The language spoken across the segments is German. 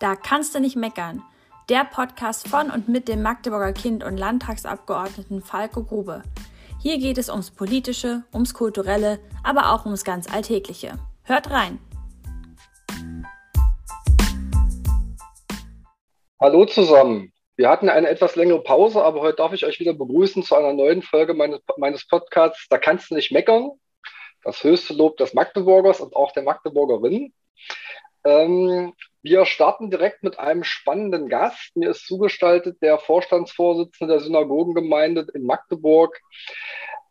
Da kannst du nicht meckern. Der Podcast von und mit dem Magdeburger Kind und Landtagsabgeordneten Falco Grube. Hier geht es ums Politische, ums Kulturelle, aber auch ums ganz Alltägliche. Hört rein! Hallo zusammen. Wir hatten eine etwas längere Pause, aber heute darf ich euch wieder begrüßen zu einer neuen Folge meines, meines Podcasts. Da kannst du nicht meckern. Das höchste Lob des Magdeburgers und auch der Magdeburgerin. Ähm, wir starten direkt mit einem spannenden Gast. Mir ist zugestaltet der Vorstandsvorsitzende der Synagogengemeinde in Magdeburg,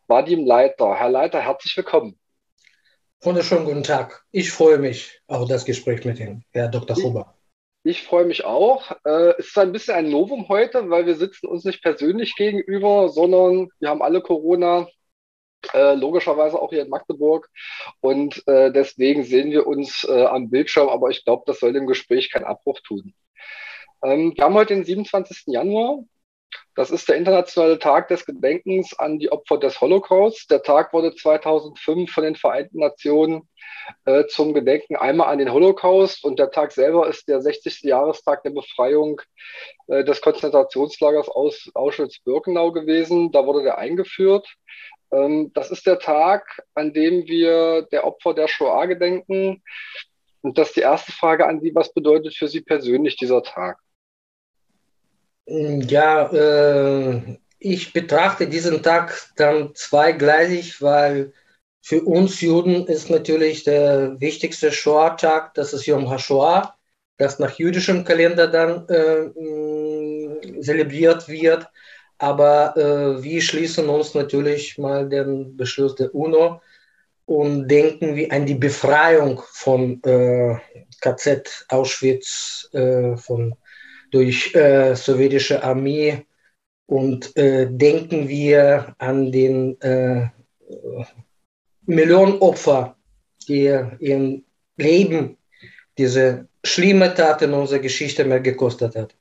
Vadim Leiter. Herr Leiter, herzlich willkommen. Wunderschönen guten Tag. Ich freue mich auf das Gespräch mit Ihnen, Herr Dr. Huber. Ich, ich freue mich auch. Äh, es ist ein bisschen ein Novum heute, weil wir sitzen uns nicht persönlich gegenüber, sondern wir haben alle Corona äh, logischerweise auch hier in Magdeburg. Und äh, deswegen sehen wir uns äh, am Bildschirm, aber ich glaube, das soll dem Gespräch keinen Abbruch tun. Ähm, wir haben heute den 27. Januar. Das ist der internationale Tag des Gedenkens an die Opfer des Holocaust. Der Tag wurde 2005 von den Vereinten Nationen äh, zum Gedenken einmal an den Holocaust und der Tag selber ist der 60. Jahrestag der Befreiung äh, des Konzentrationslagers aus Auschwitz-Birkenau gewesen. Da wurde der eingeführt. Ähm, das ist der Tag, an dem wir der Opfer der Shoah gedenken. Und das ist die erste Frage an Sie. Was bedeutet für Sie persönlich dieser Tag? Ja, äh, ich betrachte diesen Tag dann zweigleisig, weil für uns Juden ist natürlich der wichtigste Shoah-Tag, das ist Yom HaShoah, das nach jüdischem Kalender dann äh, zelebriert wird. Aber äh, wir schließen uns natürlich mal den Beschluss der UNO und denken wir an die Befreiung von äh, KZ Auschwitz äh, von, durch äh, sowjetische Armee und äh, denken wir an den äh, Millionen Opfer, die ihr Leben diese schlimme Tat in unserer Geschichte mehr gekostet hat.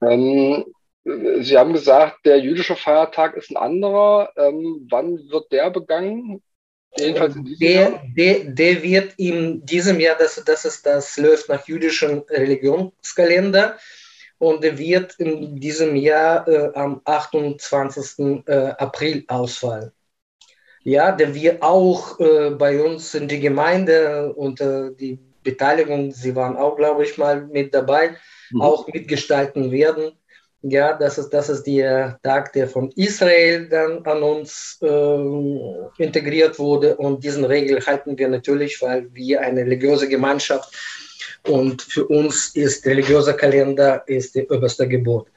Ähm, Sie haben gesagt, der jüdische Feiertag ist ein anderer. Ähm, wann wird der begangen? Jedenfalls in diesem der, Jahr? Der, der wird in diesem Jahr, das, das, ist, das läuft nach jüdischem Religionskalender und der wird in diesem Jahr äh, am 28. Äh, April ausfallen. Ja, der wird auch äh, bei uns in die Gemeinde und äh, die Beteiligung, Sie waren auch, glaube ich, mal mit dabei, mhm. auch mitgestalten werden. Ja, das ist, das ist der Tag, der von Israel dann an uns äh, integriert wurde. Und diesen Regel halten wir natürlich, weil wir eine religiöse Gemeinschaft und für uns ist der religiöse Kalender ist der oberste Gebot.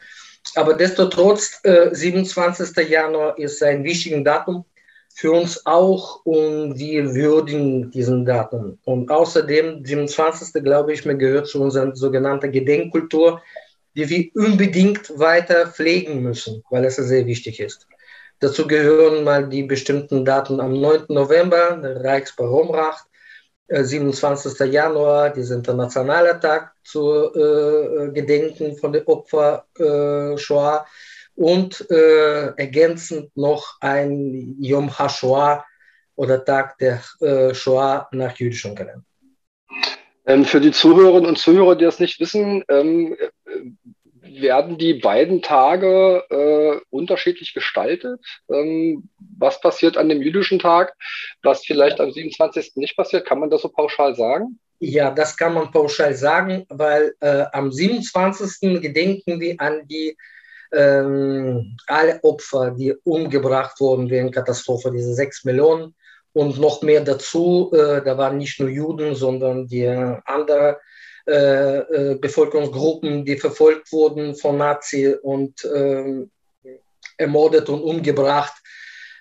Aber destotrotz, äh, 27. Januar ist ein wichtiges Datum für uns auch und wir würdigen diesen Datum. Und außerdem, 27. glaube ich, mir gehört zu unserer sogenannten Gedenkkultur die wir unbedingt weiter pflegen müssen, weil es sehr wichtig ist. Dazu gehören mal die bestimmten Daten am 9. November, der Reichsbaromracht, 27. Äh, Januar, dieser internationale Tag zu äh, Gedenken von den Opfern äh, Shoah und äh, ergänzend noch ein Yom HaShoah oder Tag der äh, Shoah nach jüdischem Kalender. Ähm, für die Zuhörerinnen und Zuhörer, die das nicht wissen, ähm, werden die beiden Tage äh, unterschiedlich gestaltet? Ähm, was passiert an dem jüdischen Tag, was vielleicht am 27. nicht passiert? Kann man das so pauschal sagen? Ja, das kann man pauschal sagen, weil äh, am 27. gedenken wir an die ähm, alle Opfer, die umgebracht wurden wegen Katastrophe, diese sechs Millionen und noch mehr dazu. Äh, da waren nicht nur Juden, sondern die andere äh, äh, Bevölkerungsgruppen, die verfolgt wurden von Nazi und äh, ermordet und umgebracht.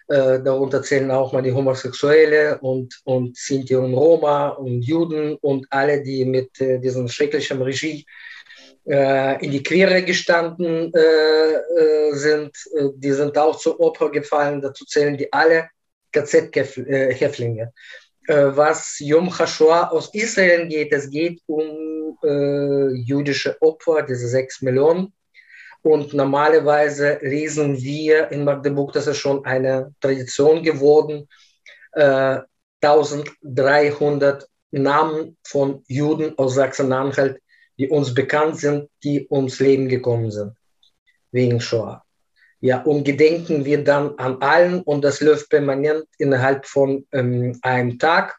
Äh, darunter zählen auch mal die Homosexuelle und, und Sinti und Roma und Juden und alle, die mit äh, diesem schrecklichen Regime äh, in die Quere gestanden sind. die sind auch zu Opfer gefallen. Dazu zählen die alle KZ-Häftlinge. Was Yom HaShoah aus Israel geht, es geht um äh, jüdische Opfer, diese sechs Millionen. Und normalerweise lesen wir in Magdeburg, das ist schon eine Tradition geworden, äh, 1300 Namen von Juden aus Sachsen-Anhalt, die uns bekannt sind, die ums Leben gekommen sind, wegen Shoah. Ja, und gedenken wir dann an allen und das läuft permanent innerhalb von ähm, einem Tag,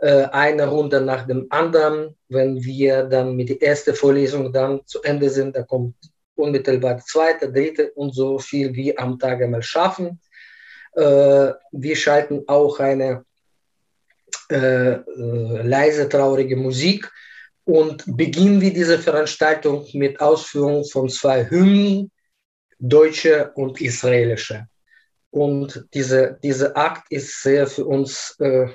äh, eine Runde nach dem anderen. Wenn wir dann mit der ersten Vorlesung dann zu Ende sind, da kommt unmittelbar die zweite, dritte und so viel wie am Tag einmal schaffen. Äh, wir schalten auch eine äh, äh, leise, traurige Musik und beginnen wir diese Veranstaltung mit Ausführung von zwei Hymnen, deutsche und israelische. Und diese, dieser Akt ist sehr für uns äh,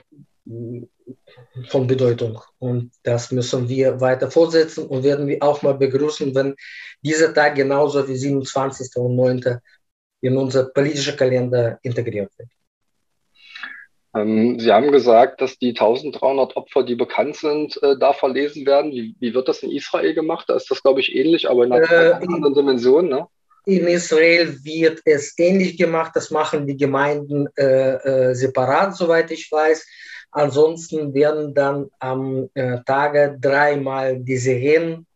von Bedeutung. Und das müssen wir weiter fortsetzen und werden wir auch mal begrüßen, wenn dieser Tag genauso wie 27. und 9. in unser politischer Kalender integriert wird. Ähm, Sie haben gesagt, dass die 1300 Opfer, die bekannt sind, äh, da verlesen werden. Wie, wie, wird das in Israel gemacht? Da ist das, glaube ich, ähnlich, aber in einer äh, anderen Dimension. Ne? In Israel wird es ähnlich gemacht. Das machen die Gemeinden äh, äh, separat, soweit ich weiß. Ansonsten werden dann am äh, Tage dreimal die Sirenen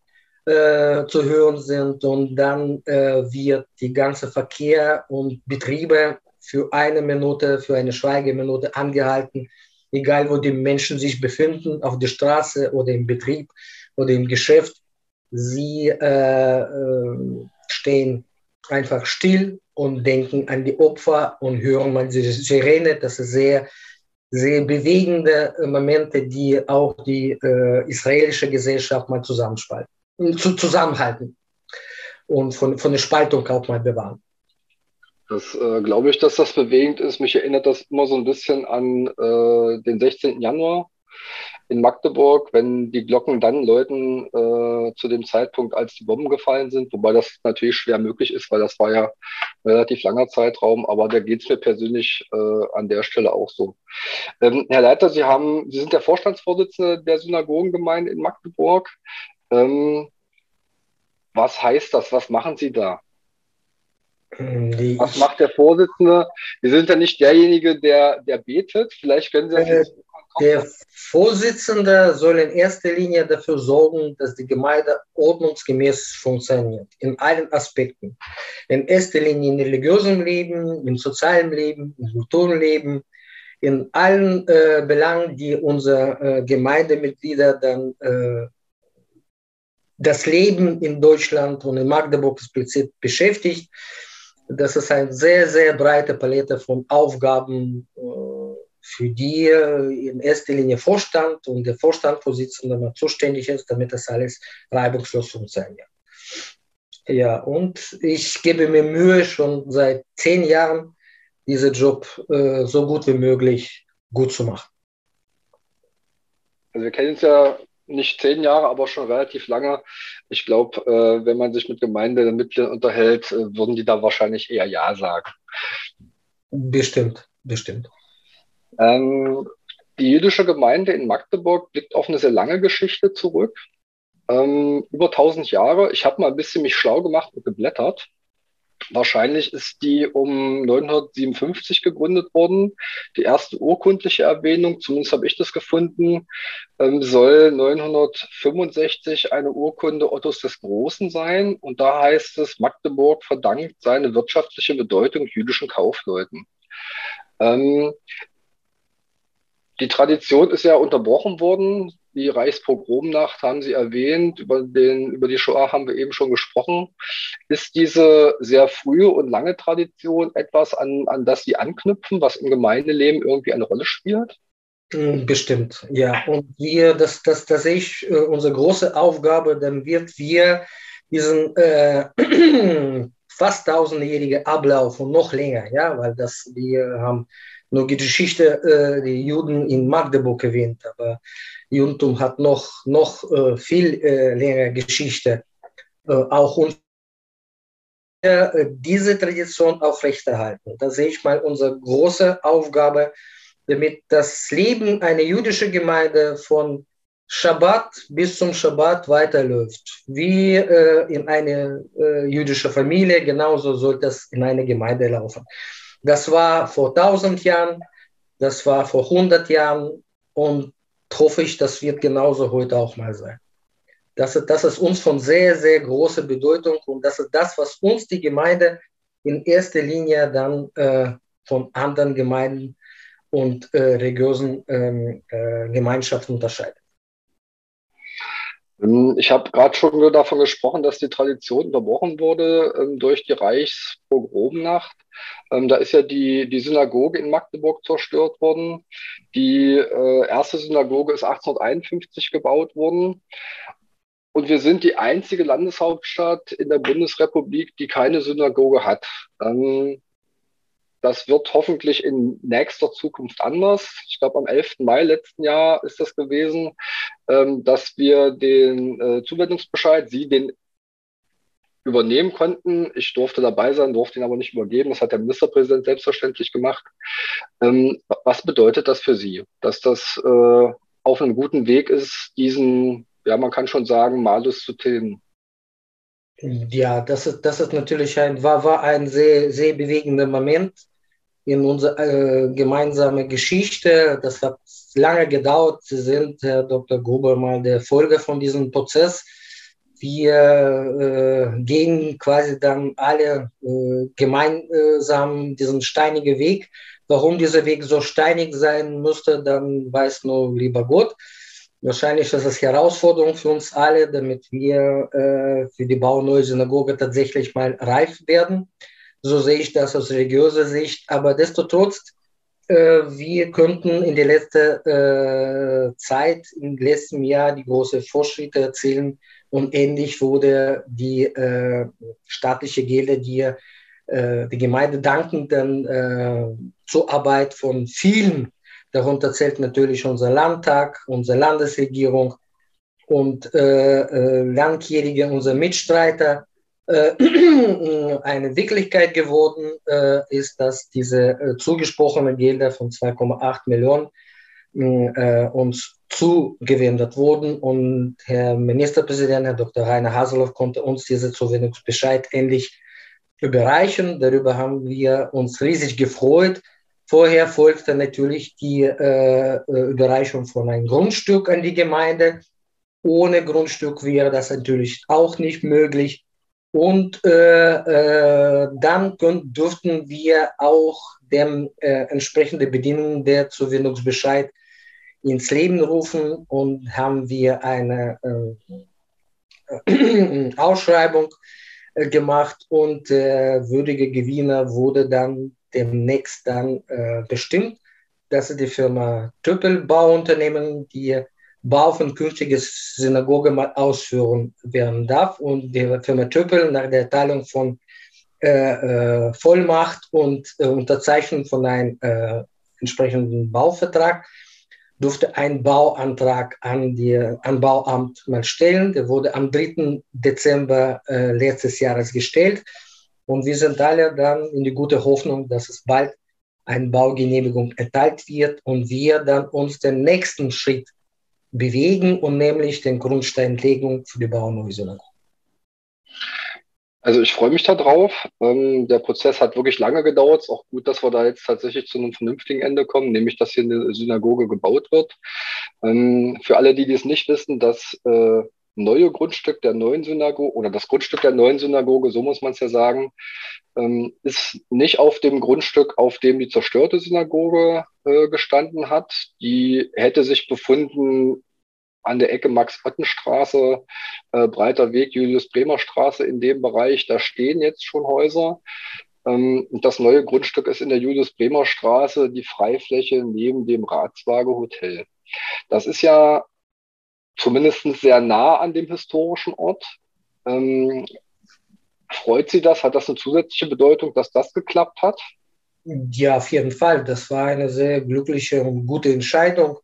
äh, zu hören sind und dann äh, wird die ganze Verkehr und Betriebe für eine Minute, für eine Schweigeminute angehalten, egal wo die Menschen sich befinden, auf der Straße oder im Betrieb oder im Geschäft. Sie äh, stehen einfach still und denken an die Opfer und hören mal diese Sirene. Das ist sehr, sehr bewegende Momente, die auch die äh, israelische Gesellschaft mal zusammenspalten, zu, zusammenhalten und von, von der Spaltung auch mal bewahren. Das äh, glaube ich, dass das bewegend ist. Mich erinnert das immer so ein bisschen an äh, den 16. Januar in Magdeburg, wenn die Glocken dann läuten äh, zu dem Zeitpunkt, als die Bomben gefallen sind, wobei das natürlich schwer möglich ist, weil das war ja ein relativ langer Zeitraum, aber da geht es mir persönlich äh, an der Stelle auch so. Ähm, Herr Leiter, Sie haben, Sie sind der Vorstandsvorsitzende der Synagogengemeinde in Magdeburg. Ähm, was heißt das? Was machen Sie da? Die Was macht der Vorsitzende? Wir sind ja nicht derjenige, der, der betet. Vielleicht können Sie das äh, Der Vorsitzende soll in erster Linie dafür sorgen, dass die Gemeinde ordnungsgemäß funktioniert, in allen Aspekten. In erster Linie im religiösen Leben, im sozialen Leben, im Kulturleben, in allen äh, Belangen, die unsere äh, Gemeindemitglieder dann äh, das Leben in Deutschland und in Magdeburg explizit beschäftigt. Das ist eine sehr, sehr breite Palette von Aufgaben, äh, für die in erster Linie Vorstand und der Vorstandsvorsitzende zuständig ist, damit das alles reibungslos funktioniert. Ja, und ich gebe mir Mühe, schon seit zehn Jahren diesen Job äh, so gut wie möglich gut zu machen. Also wir kennen uns ja nicht zehn Jahre, aber schon relativ lange. Ich glaube, äh, wenn man sich mit Gemeindemitgliedern unterhält, äh, würden die da wahrscheinlich eher Ja sagen. Bestimmt, bestimmt. Ähm, die jüdische Gemeinde in Magdeburg blickt auf eine sehr lange Geschichte zurück. Ähm, über 1000 Jahre. Ich habe mal ein bisschen mich schlau gemacht und geblättert. Wahrscheinlich ist die um 957 gegründet worden. Die erste urkundliche Erwähnung, zumindest habe ich das gefunden, ähm, soll 965 eine Urkunde Ottos des Großen sein. Und da heißt es, Magdeburg verdankt seine wirtschaftliche Bedeutung jüdischen Kaufleuten. Ähm, die Tradition ist ja unterbrochen worden die Reichspogromnacht haben Sie erwähnt, über, den, über die Shoah haben wir eben schon gesprochen. Ist diese sehr frühe und lange Tradition etwas, an, an das Sie anknüpfen, was im Gemeindeleben irgendwie eine Rolle spielt? Hm, bestimmt, ja. Und wir, das, das, das ist äh, unsere große Aufgabe, dann wird wir diesen äh, fast tausendjährigen Ablauf und noch länger, ja, weil das wir haben nur die Geschichte äh, die Juden in Magdeburg erwähnt, aber Judentum hat noch, noch äh, viel äh, längere Geschichte. Auch äh, diese Tradition aufrechterhalten. Da sehe ich mal unsere große Aufgabe, damit das Leben einer jüdischen Gemeinde von Schabbat bis zum Schabbat weiterläuft. Wie äh, in einer äh, jüdischen Familie, genauso soll das in einer Gemeinde laufen. Das war vor 1000 Jahren, das war vor 100 Jahren und hoffe ich, das wird genauso heute auch mal sein. Das, das ist uns von sehr, sehr großer Bedeutung und das ist das, was uns die Gemeinde in erster Linie dann äh, von anderen Gemeinden und äh, religiösen ähm, äh, Gemeinschaften unterscheidet. Ähm, ich habe gerade schon davon gesprochen, dass die Tradition unterbrochen wurde ähm, durch die Reichspogromnacht. Ähm, da ist ja die, die Synagoge in Magdeburg zerstört worden. Die äh, erste Synagoge ist 1851 gebaut worden. Und wir sind die einzige Landeshauptstadt in der Bundesrepublik, die keine Synagoge hat. Ähm, das wird hoffentlich in nächster Zukunft anders. Ich glaube, am 11. Mai letzten Jahr ist das gewesen, ähm, dass wir den äh, Zuwendungsbescheid, Sie den übernehmen konnten. Ich durfte dabei sein, durfte ihn aber nicht übergeben. Das hat der Ministerpräsident selbstverständlich gemacht. Ähm, was bedeutet das für Sie, dass das äh, auf einem guten Weg ist, diesen, ja, man kann schon sagen, Malus zu tilgen? Ja, das ist, das ist natürlich ein, war, war ein sehr, sehr bewegender Moment in unserer äh, gemeinsamen Geschichte. Das hat lange gedauert. Sie sind, Herr Dr. Gruber, mal der Folge von diesem Prozess. Wir äh, gehen quasi dann alle äh, gemeinsam diesen steinigen Weg. Warum dieser Weg so steinig sein musste, dann weiß nur lieber Gott. Wahrscheinlich ist es Herausforderung für uns alle, damit wir äh, für die Bau neuer Synagoge tatsächlich mal reif werden. So sehe ich das aus religiöser Sicht. Aber desto trotz, äh, wir könnten in der letzten äh, Zeit, im letzten Jahr, die großen Fortschritte erzielen. Und ähnlich wurde die äh, staatliche Gelder, die die Gemeinde danken, dann äh, zur Arbeit von vielen Darunter zählt natürlich unser Landtag, unsere Landesregierung und äh, äh, langjährige unser Mitstreiter. Äh, eine Wirklichkeit geworden äh, ist, dass diese äh, zugesprochenen Gelder von 2,8 Millionen uns zugewendet wurden und Herr Ministerpräsident, Herr Dr. Rainer Haseloff, konnte uns diese Zuwendungsbescheid endlich überreichen. Darüber haben wir uns riesig gefreut. Vorher folgte natürlich die äh, Überreichung von einem Grundstück an die Gemeinde. Ohne Grundstück wäre das natürlich auch nicht möglich. Und äh, äh, dann können, durften wir auch dem äh, entsprechende Bedingungen der Zuwendungsbescheid ins Leben rufen und haben wir eine äh, Ausschreibung äh, gemacht und der würdige Gewinner wurde dann demnächst dann äh, bestimmt. Das ist die Firma Tüppel Bauunternehmen, die Bau von künftiges Synagoge mal ausführen werden darf. Und die Firma Tüppel nach der Erteilung von äh, äh, Vollmacht und äh, Unterzeichnung von einem äh, entsprechenden Bauvertrag durfte ein Bauantrag an die an Bauamt mal stellen. Der wurde am 3. Dezember äh, letztes Jahres gestellt. Und wir sind alle dann in die gute Hoffnung, dass es bald eine Baugenehmigung erteilt wird und wir dann uns den nächsten Schritt bewegen und nämlich den Grundsteinlegung für die Bauernhäuser. Also ich freue mich darauf. Ähm, der Prozess hat wirklich lange gedauert. Es ist auch gut, dass wir da jetzt tatsächlich zu einem vernünftigen Ende kommen, nämlich dass hier eine Synagoge gebaut wird. Ähm, für alle, die dies nicht wissen, dass äh, neue Grundstück der neuen Synagoge oder das Grundstück der neuen Synagoge, so muss man es ja sagen, ähm, ist nicht auf dem Grundstück, auf dem die zerstörte Synagoge äh, gestanden hat. Die hätte sich befunden an der Ecke Max-Otten-Straße, äh, Breiter Weg, Julius-Bremer-Straße in dem Bereich. Da stehen jetzt schon Häuser. Ähm, das neue Grundstück ist in der Julius-Bremer-Straße, die Freifläche neben dem Ratswaage Hotel. Das ist ja zumindest sehr nah an dem historischen Ort. Ähm, freut Sie das? Hat das eine zusätzliche Bedeutung, dass das geklappt hat? Ja, auf jeden Fall. Das war eine sehr glückliche und gute Entscheidung.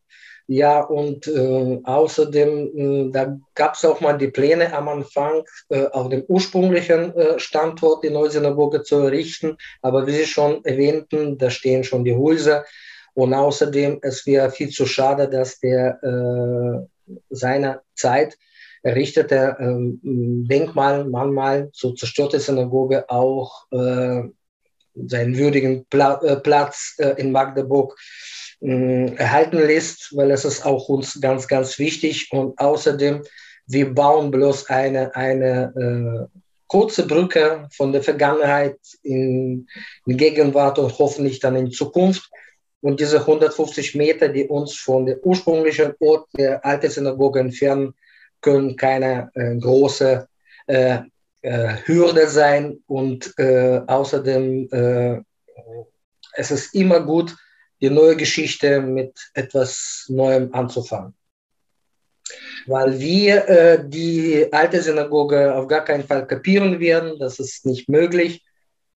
Ja, und äh, außerdem, äh, da gab es auch mal die Pläne am Anfang, äh, auf dem ursprünglichen äh, Standort neue Synagoge zu errichten. Aber wie Sie schon erwähnten, da stehen schon die Häuser. Und außerdem, es wäre viel zu schade, dass der äh, seiner Zeit errichtete ähm, Denkmal, Mahnmal zur zerstörten Synagoge auch äh, seinen würdigen Pla äh, Platz äh, in Magdeburg äh, erhalten lässt, weil es ist auch uns ganz, ganz wichtig. Und außerdem, wir bauen bloß eine, eine äh, kurze Brücke von der Vergangenheit in, in Gegenwart und hoffentlich dann in Zukunft. Und diese 150 Meter, die uns von der ursprünglichen Ort der alten Synagoge entfernen, können keine äh, große äh, äh, Hürde sein. Und äh, außerdem äh, es ist immer gut, die neue Geschichte mit etwas Neuem anzufangen weil wir äh, die alte Synagoge auf gar keinen Fall kapieren werden. Das ist nicht möglich.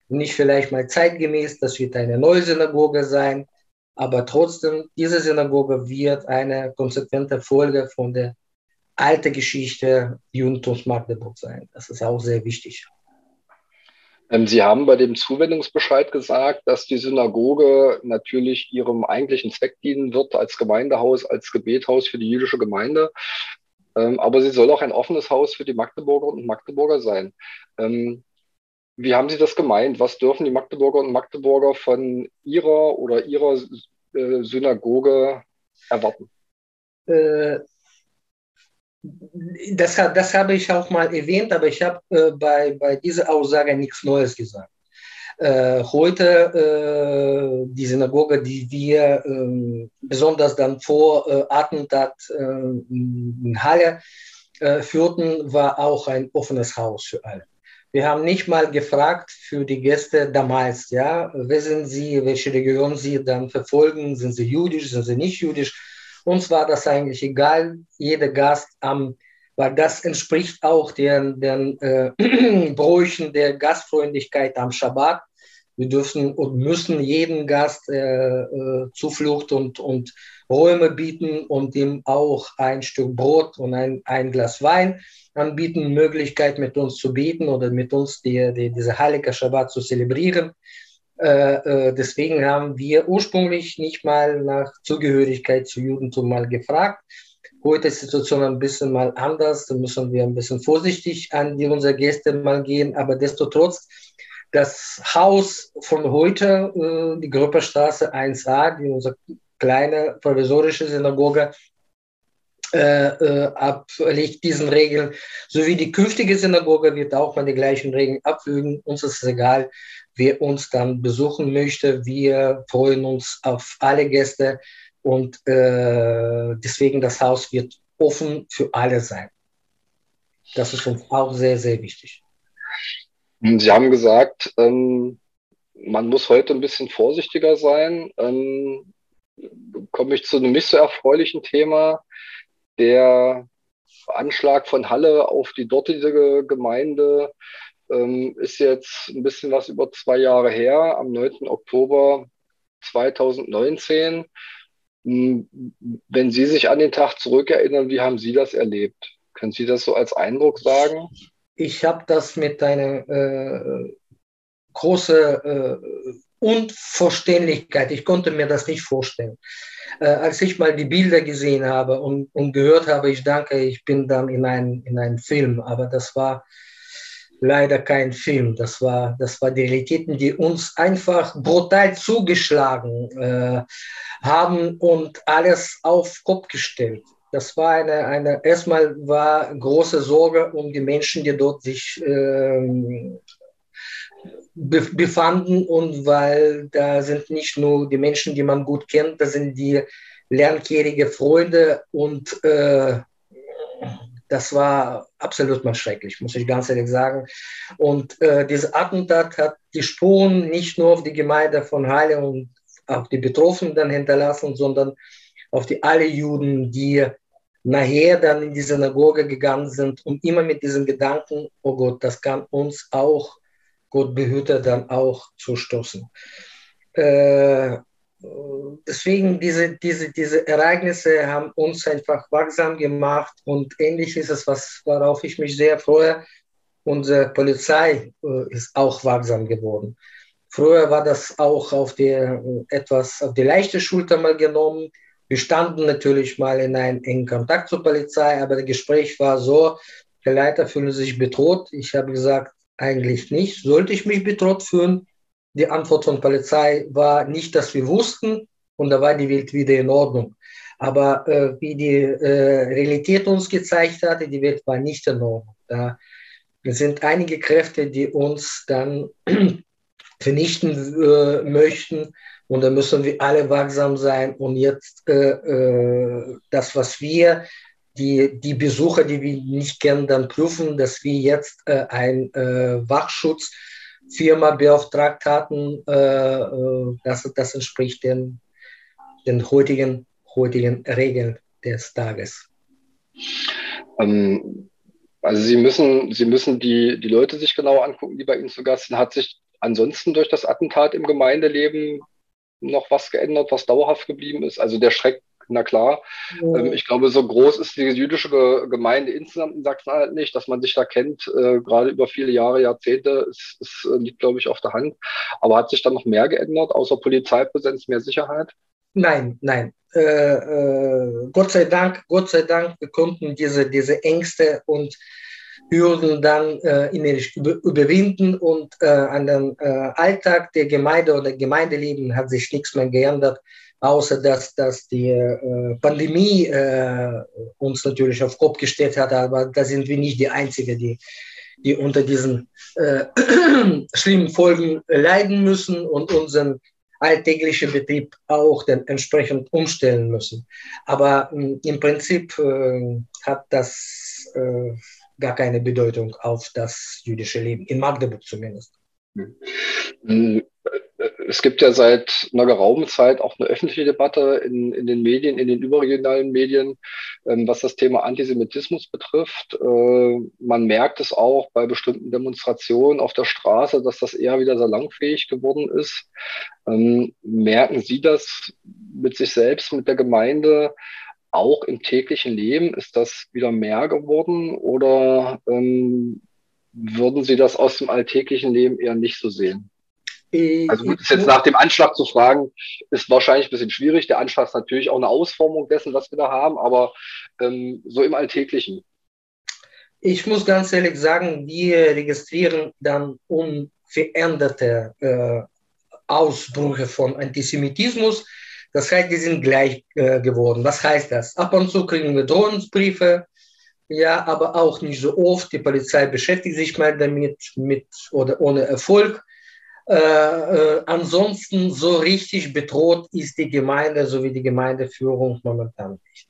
Nicht vielleicht mal zeitgemäß, das wird eine neue Synagoge sein. Aber trotzdem, diese Synagoge wird eine konsequente Folge von der alten Geschichte Judentums Magdeburg sein. Das ist auch sehr wichtig. Ähm, Sie haben bei dem Zuwendungsbescheid gesagt, dass die Synagoge natürlich ihrem eigentlichen Zweck dienen wird, als Gemeindehaus, als Gebethaus für die jüdische Gemeinde. Ähm, aber sie soll auch ein offenes Haus für die Magdeburger und Magdeburger sein. Ähm, wie haben Sie das gemeint? Was dürfen die Magdeburger und Magdeburger von ihrer oder ihrer äh, Synagoge erwarten? Äh, das, das habe ich auch mal erwähnt, aber ich habe äh, bei, bei dieser Aussage nichts Neues gesagt. Äh, heute äh, die Synagoge, die wir äh, besonders dann vor äh, Attentat äh, in Halle äh, führten, war auch ein offenes Haus für alle. Wir haben nicht mal gefragt für die Gäste damals, ja, wer sind sie, welche Religion sie dann verfolgen, sind sie jüdisch, sind sie nicht jüdisch. Uns war das eigentlich egal, jeder Gast am weil das entspricht auch den, den äh, Bräuchen der Gastfreundlichkeit am Schabbat. Wir dürfen und müssen jedem Gast äh, äh, Zuflucht und, und Räume bieten und ihm auch ein Stück Brot und ein, ein Glas Wein anbieten, Möglichkeit mit uns zu beten oder mit uns die, die, diese heilige Schabbat zu zelebrieren. Äh, äh, deswegen haben wir ursprünglich nicht mal nach Zugehörigkeit zu Judentum mal gefragt. Heute ist die Situation ein bisschen mal anders. Da müssen wir ein bisschen vorsichtig an die unsere Gäste mal gehen. Aber desto trotz das Haus von heute, äh, die Gröperstraße 1a, die unsere kleine provisorische Synagoge äh, äh, ablegt diesen Regeln, sowie die künftige Synagoge wird auch mal die gleichen Regeln abfügen. Uns ist es egal, wer uns dann besuchen möchte. Wir freuen uns auf alle Gäste und äh, deswegen das Haus wird offen für alle sein. Das ist uns auch sehr, sehr wichtig. Sie haben gesagt, ähm, man muss heute ein bisschen vorsichtiger sein. Ähm, komme ich zu einem nicht so erfreulichen Thema. Der Anschlag von Halle auf die dortige Gemeinde ähm, ist jetzt ein bisschen was über zwei Jahre her, am 9. Oktober 2019. Hm, wenn Sie sich an den Tag zurückerinnern, wie haben Sie das erlebt? Können Sie das so als Eindruck sagen? Ich habe das mit einer äh, großen äh, Unverständlichkeit, ich konnte mir das nicht vorstellen. Äh, als ich mal die Bilder gesehen habe und, und gehört habe, ich danke, ich bin dann in einen in einen Film, aber das war leider kein Film. Das war, das war die Realitäten, die uns einfach brutal zugeschlagen äh, haben und alles auf Kopf gestellt. Das war eine, eine, erstmal war große Sorge um die Menschen, die dort sich ähm, befanden und weil da sind nicht nur die Menschen, die man gut kennt, da sind die lernjährige Freunde und äh, das war absolut mal schrecklich, muss ich ganz ehrlich sagen. Und äh, dieses Attentat hat die Spuren nicht nur auf die Gemeinde von Halle und auf die Betroffenen hinterlassen, sondern auf die alle Juden, die nachher dann in die Synagoge gegangen sind und immer mit diesem Gedanken, oh Gott, das kann uns auch, Gott behüte, dann auch zustoßen. Äh, deswegen diese, diese, diese Ereignisse haben uns einfach wachsam gemacht und ähnlich ist es, was, worauf ich mich sehr freue. Unsere Polizei äh, ist auch wachsam geworden. Früher war das auch auf die, etwas auf die leichte Schulter mal genommen. Wir standen natürlich mal in einem engen Kontakt zur Polizei, aber das Gespräch war so, der Leiter fühlte sich bedroht. Ich habe gesagt, eigentlich nicht. Sollte ich mich bedroht fühlen? Die Antwort von Polizei war nicht, dass wir wussten und da war die Welt wieder in Ordnung. Aber äh, wie die äh, Realität uns gezeigt hatte, die Welt war nicht in Ordnung. Da sind einige Kräfte, die uns dann vernichten äh, möchten. Und da müssen wir alle wachsam sein und jetzt äh, äh, das, was wir, die, die Besucher, die wir nicht kennen, dann prüfen, dass wir jetzt äh, ein äh, Wachschutzfirma beauftragt hatten. Äh, äh, das, das entspricht den, den heutigen, heutigen Regeln des Tages. Ähm, also Sie müssen, Sie müssen die, die Leute sich genau angucken, die bei Ihnen zu Gast sind. Hat sich ansonsten durch das Attentat im Gemeindeleben noch was geändert, was dauerhaft geblieben ist? Also der Schreck, na klar. Ähm, ich glaube, so groß ist die jüdische Gemeinde insgesamt in Sachsen-Anhalt nicht, dass man sich da kennt, äh, gerade über viele Jahre, Jahrzehnte, ist, ist, äh, liegt, glaube ich, auf der Hand. Aber hat sich da noch mehr geändert, außer Polizeipräsenz, mehr Sicherheit? Nein, nein. Äh, äh, Gott sei Dank, Gott sei Dank, wir konnten diese, diese Ängste und Hürden dann äh, innerlich über, überwinden und äh, an den äh, Alltag der Gemeinde oder Gemeindeleben hat sich nichts mehr geändert, außer dass, dass die äh, Pandemie äh, uns natürlich auf Kopf gestellt hat, aber da sind wir nicht die Einzigen, die, die unter diesen äh, schlimmen Folgen leiden müssen und unseren alltäglichen Betrieb auch dann entsprechend umstellen müssen. Aber im Prinzip hat das gar keine Bedeutung auf das jüdische Leben, in Magdeburg zumindest. Es gibt ja seit einer geraumen Zeit auch eine öffentliche Debatte in, in den Medien, in den überregionalen Medien, ähm, was das Thema Antisemitismus betrifft. Äh, man merkt es auch bei bestimmten Demonstrationen auf der Straße, dass das eher wieder sehr langfähig geworden ist. Ähm, merken Sie das mit sich selbst, mit der Gemeinde? Auch im täglichen Leben? Ist das wieder mehr geworden oder ähm, würden Sie das aus dem alltäglichen Leben eher nicht so sehen? Also gut, ist jetzt nach dem Anschlag zu fragen, ist wahrscheinlich ein bisschen schwierig. Der Anschlag ist natürlich auch eine Ausformung dessen, was wir da haben, aber ähm, so im Alltäglichen. Ich muss ganz ehrlich sagen, wir registrieren dann unveränderte äh, Ausbrüche von Antisemitismus das heißt, die sind gleich äh, geworden. Was heißt das? Ab und zu kriegen wir Drohungsbriefe, ja, aber auch nicht so oft. Die Polizei beschäftigt sich mal damit, mit oder ohne Erfolg. Äh, äh, ansonsten so richtig bedroht ist die Gemeinde sowie die Gemeindeführung momentan nicht.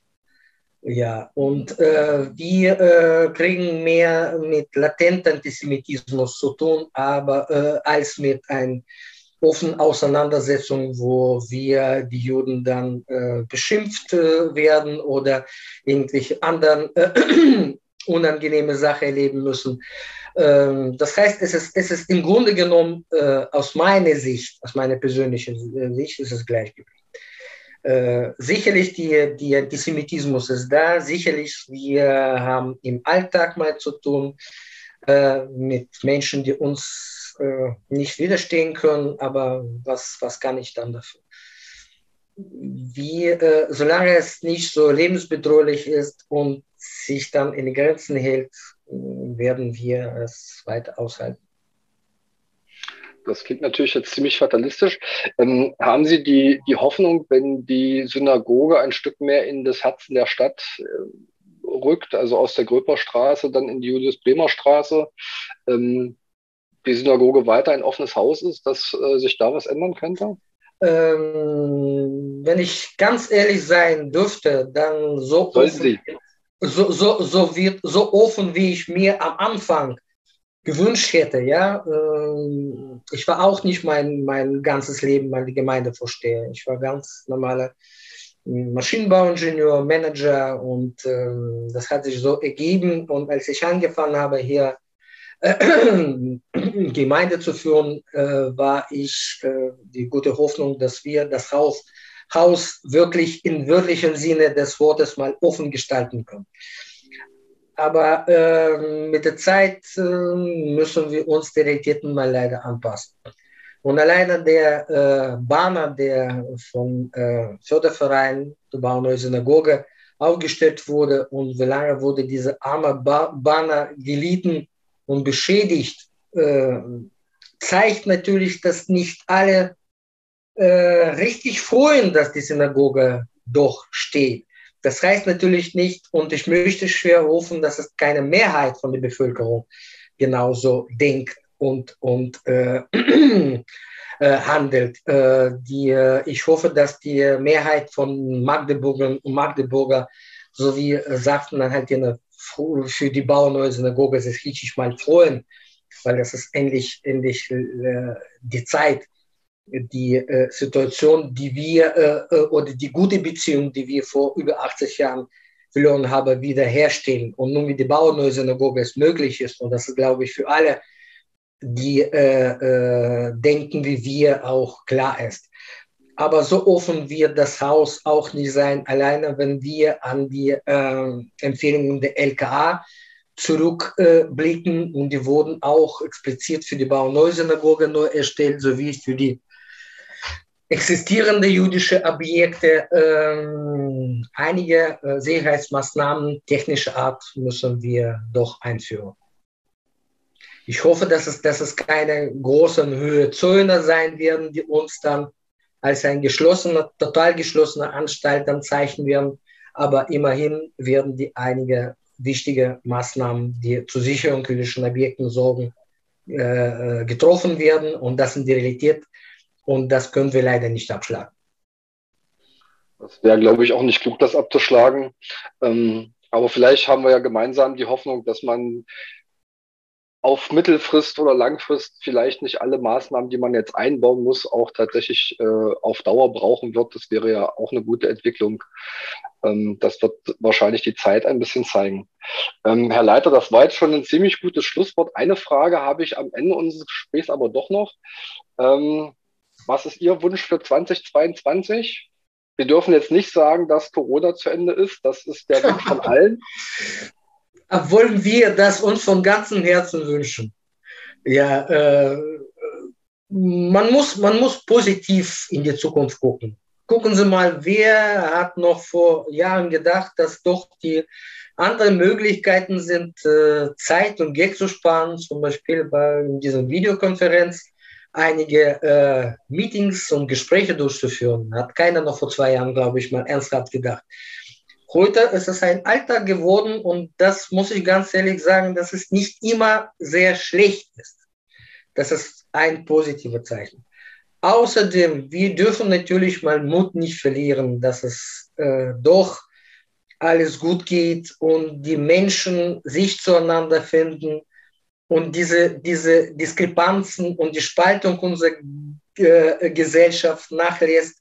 Ja, und äh, wir äh, kriegen mehr mit latentem Antisemitismus zu tun, aber äh, als mit einem offenen Auseinandersetzungen, wo wir die Juden dann äh, beschimpft äh, werden oder irgendwelche anderen äh, unangenehme Sachen erleben müssen. Ähm, das heißt, es ist, es ist im Grunde genommen äh, aus meiner Sicht, aus meiner persönlichen äh, Sicht, ist es gleich geblieben. Äh, sicherlich die, die Antisemitismus ist da, sicherlich wir haben im Alltag mal zu tun mit Menschen, die uns äh, nicht widerstehen können, aber was, was kann ich dann dafür? Wie, äh, solange es nicht so lebensbedrohlich ist und sich dann in Grenzen hält, werden wir es weiter aushalten. Das klingt natürlich jetzt ziemlich fatalistisch. Ähm, haben Sie die, die Hoffnung, wenn die Synagoge ein Stück mehr in das Herzen der Stadt äh, rückt, also aus der Gröperstraße dann in die Julius-Bremer-Straße, ähm, die Synagoge weiter ein offenes Haus ist, dass äh, sich da was ändern könnte? Ähm, wenn ich ganz ehrlich sein dürfte, dann so offen, so, so, so, wird, so offen, wie ich mir am Anfang gewünscht hätte. Ja? Ähm, ich war auch nicht mein, mein ganzes Leben mal die Gemeindevorsteher. Ich war ganz normaler Maschinenbauingenieur, Manager und ähm, das hat sich so ergeben. Und als ich angefangen habe, hier Gemeinde zu führen, äh, war ich äh, die gute Hoffnung, dass wir das Haus, Haus wirklich im wirklichen Sinne des Wortes mal offen gestalten können. Aber äh, mit der Zeit äh, müssen wir uns die Realitäten mal leider anpassen. Und alleine der äh, Banner, der vom äh, Förderverein der Bauneue Synagoge aufgestellt wurde und wie lange wurde dieser arme ba Banner gelitten, und beschädigt, äh, zeigt natürlich, dass nicht alle äh, richtig freuen, dass die Synagoge doch steht. Das heißt natürlich nicht, und ich möchte schwer hoffen, dass es keine Mehrheit von der Bevölkerung genauso denkt und, und äh, äh, handelt. Äh, die, äh, ich hoffe, dass die Mehrheit von Magdeburgern und Magdeburger, so wie für die Bauneue Synagoge, sich richtig mal freuen, weil das ist endlich, endlich äh, die Zeit, die äh, Situation, die wir äh, oder die gute Beziehung, die wir vor über 80 Jahren verloren haben, wiederherstellen. Und nun mit der Bauneue Synagoge es möglich ist, und das ist, glaube ich, für alle, die denken wie wir, auch klar ist. Aber so offen wird das Haus auch nicht sein, alleine wenn wir an die äh, Empfehlungen der LKA zurückblicken. und die wurden auch explizit für die Bauerneusynagoge neu erstellt, sowie für die existierende jüdische Objekte. Ähm, einige äh, Sicherheitsmaßnahmen technischer Art müssen wir doch einführen. Ich hoffe, dass es, dass es keine großen Höhezöner sein werden, die uns dann als ein geschlossener, total geschlossener Anstalt dann zeichnen werden. Aber immerhin werden die einige wichtige Maßnahmen, die zur Sicherung jüdischen Objekten sorgen, äh, äh, getroffen werden. Und das sind die Realität. Und das können wir leider nicht abschlagen. Das wäre, glaube ich, auch nicht klug, das abzuschlagen. Ähm, aber vielleicht haben wir ja gemeinsam die Hoffnung, dass man auf Mittelfrist oder Langfrist vielleicht nicht alle Maßnahmen, die man jetzt einbauen muss, auch tatsächlich äh, auf Dauer brauchen wird. Das wäre ja auch eine gute Entwicklung. Ähm, das wird wahrscheinlich die Zeit ein bisschen zeigen. Ähm, Herr Leiter, das war jetzt schon ein ziemlich gutes Schlusswort. Eine Frage habe ich am Ende unseres Gesprächs aber doch noch. Ähm, was ist Ihr Wunsch für 2022? Wir dürfen jetzt nicht sagen, dass Corona zu Ende ist. Das ist der Wunsch von allen. wollen wir das uns von ganzem Herzen wünschen. Ja, äh, man, muss, man muss positiv in die Zukunft gucken. Gucken Sie mal, wer hat noch vor Jahren gedacht, dass doch die anderen Möglichkeiten sind, äh, Zeit und Geld zu sparen, zum Beispiel bei dieser Videokonferenz einige äh, Meetings und Gespräche durchzuführen. Hat keiner noch vor zwei Jahren, glaube ich, mal ernsthaft gedacht. Heute ist es ein Alltag geworden und das muss ich ganz ehrlich sagen, dass es nicht immer sehr schlecht ist. Das ist ein positives Zeichen. Außerdem, wir dürfen natürlich mal Mut nicht verlieren, dass es äh, doch alles gut geht und die Menschen sich zueinander finden und diese, diese Diskrepanzen und die Spaltung unserer äh, Gesellschaft nachlässt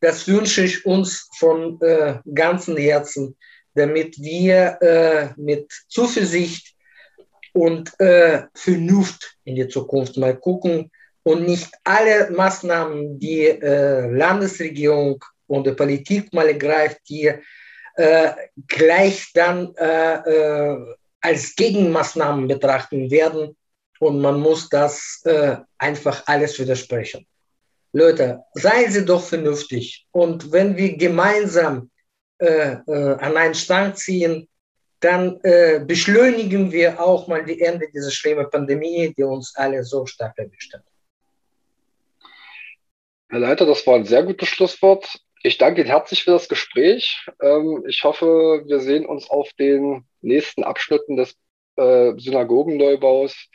das wünsche ich uns von äh, ganzem Herzen, damit wir äh, mit Zuversicht und äh, Vernunft in die Zukunft mal gucken und nicht alle Maßnahmen, die äh, Landesregierung und die Politik mal ergreift, die äh, gleich dann äh, äh, als Gegenmaßnahmen betrachten werden. Und man muss das äh, einfach alles widersprechen. Leute, seien Sie doch vernünftig. Und wenn wir gemeinsam äh, äh, an einen Strang ziehen, dann äh, beschleunigen wir auch mal die Ende dieser schlimmen Pandemie, die uns alle so stark erwischt hat. Herr Leiter, das war ein sehr gutes Schlusswort. Ich danke Ihnen herzlich für das Gespräch. Ähm, ich hoffe, wir sehen uns auf den nächsten Abschnitten des äh, Synagogenneubaus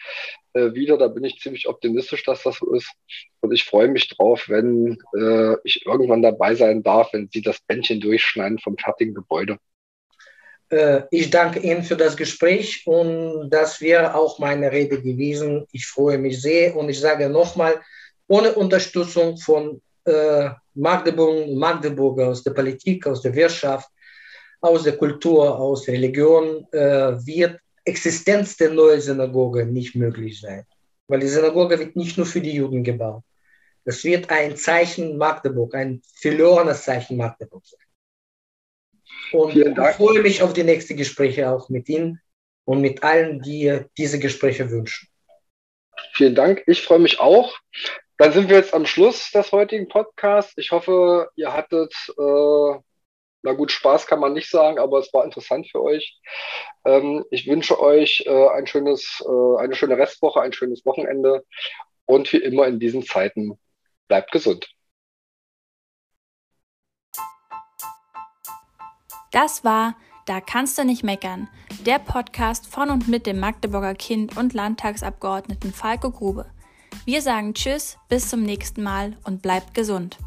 äh, wieder. Da bin ich ziemlich optimistisch, dass das so ist. Und ich freue mich drauf, wenn äh, ich irgendwann dabei sein darf, wenn Sie das Bändchen durchschneiden vom fertigen Gebäude. Äh, ich danke Ihnen für das Gespräch und das wäre auch meine Rede gewesen. Ich freue mich sehr und ich sage nochmal, ohne Unterstützung von Magdeburg, Magdeburg aus der Politik, aus der Wirtschaft, aus der Kultur, aus der Religion wird Existenz der neuen Synagoge nicht möglich sein. Weil die Synagoge wird nicht nur für die Juden gebaut. Das wird ein Zeichen Magdeburg, ein verlorenes Zeichen Magdeburg sein. Und ich freue mich auf die nächsten Gespräche auch mit Ihnen und mit allen, die diese Gespräche wünschen. Vielen Dank. Ich freue mich auch. Dann sind wir jetzt am Schluss des heutigen Podcasts. Ich hoffe, ihr hattet äh, na gut, Spaß kann man nicht sagen, aber es war interessant für euch. Ähm, ich wünsche euch äh, ein schönes, äh, eine schöne Restwoche, ein schönes Wochenende und wie immer in diesen Zeiten bleibt gesund. Das war Da kannst du nicht meckern, der Podcast von und mit dem Magdeburger Kind und Landtagsabgeordneten Falco Grube. Wir sagen Tschüss, bis zum nächsten Mal und bleibt gesund.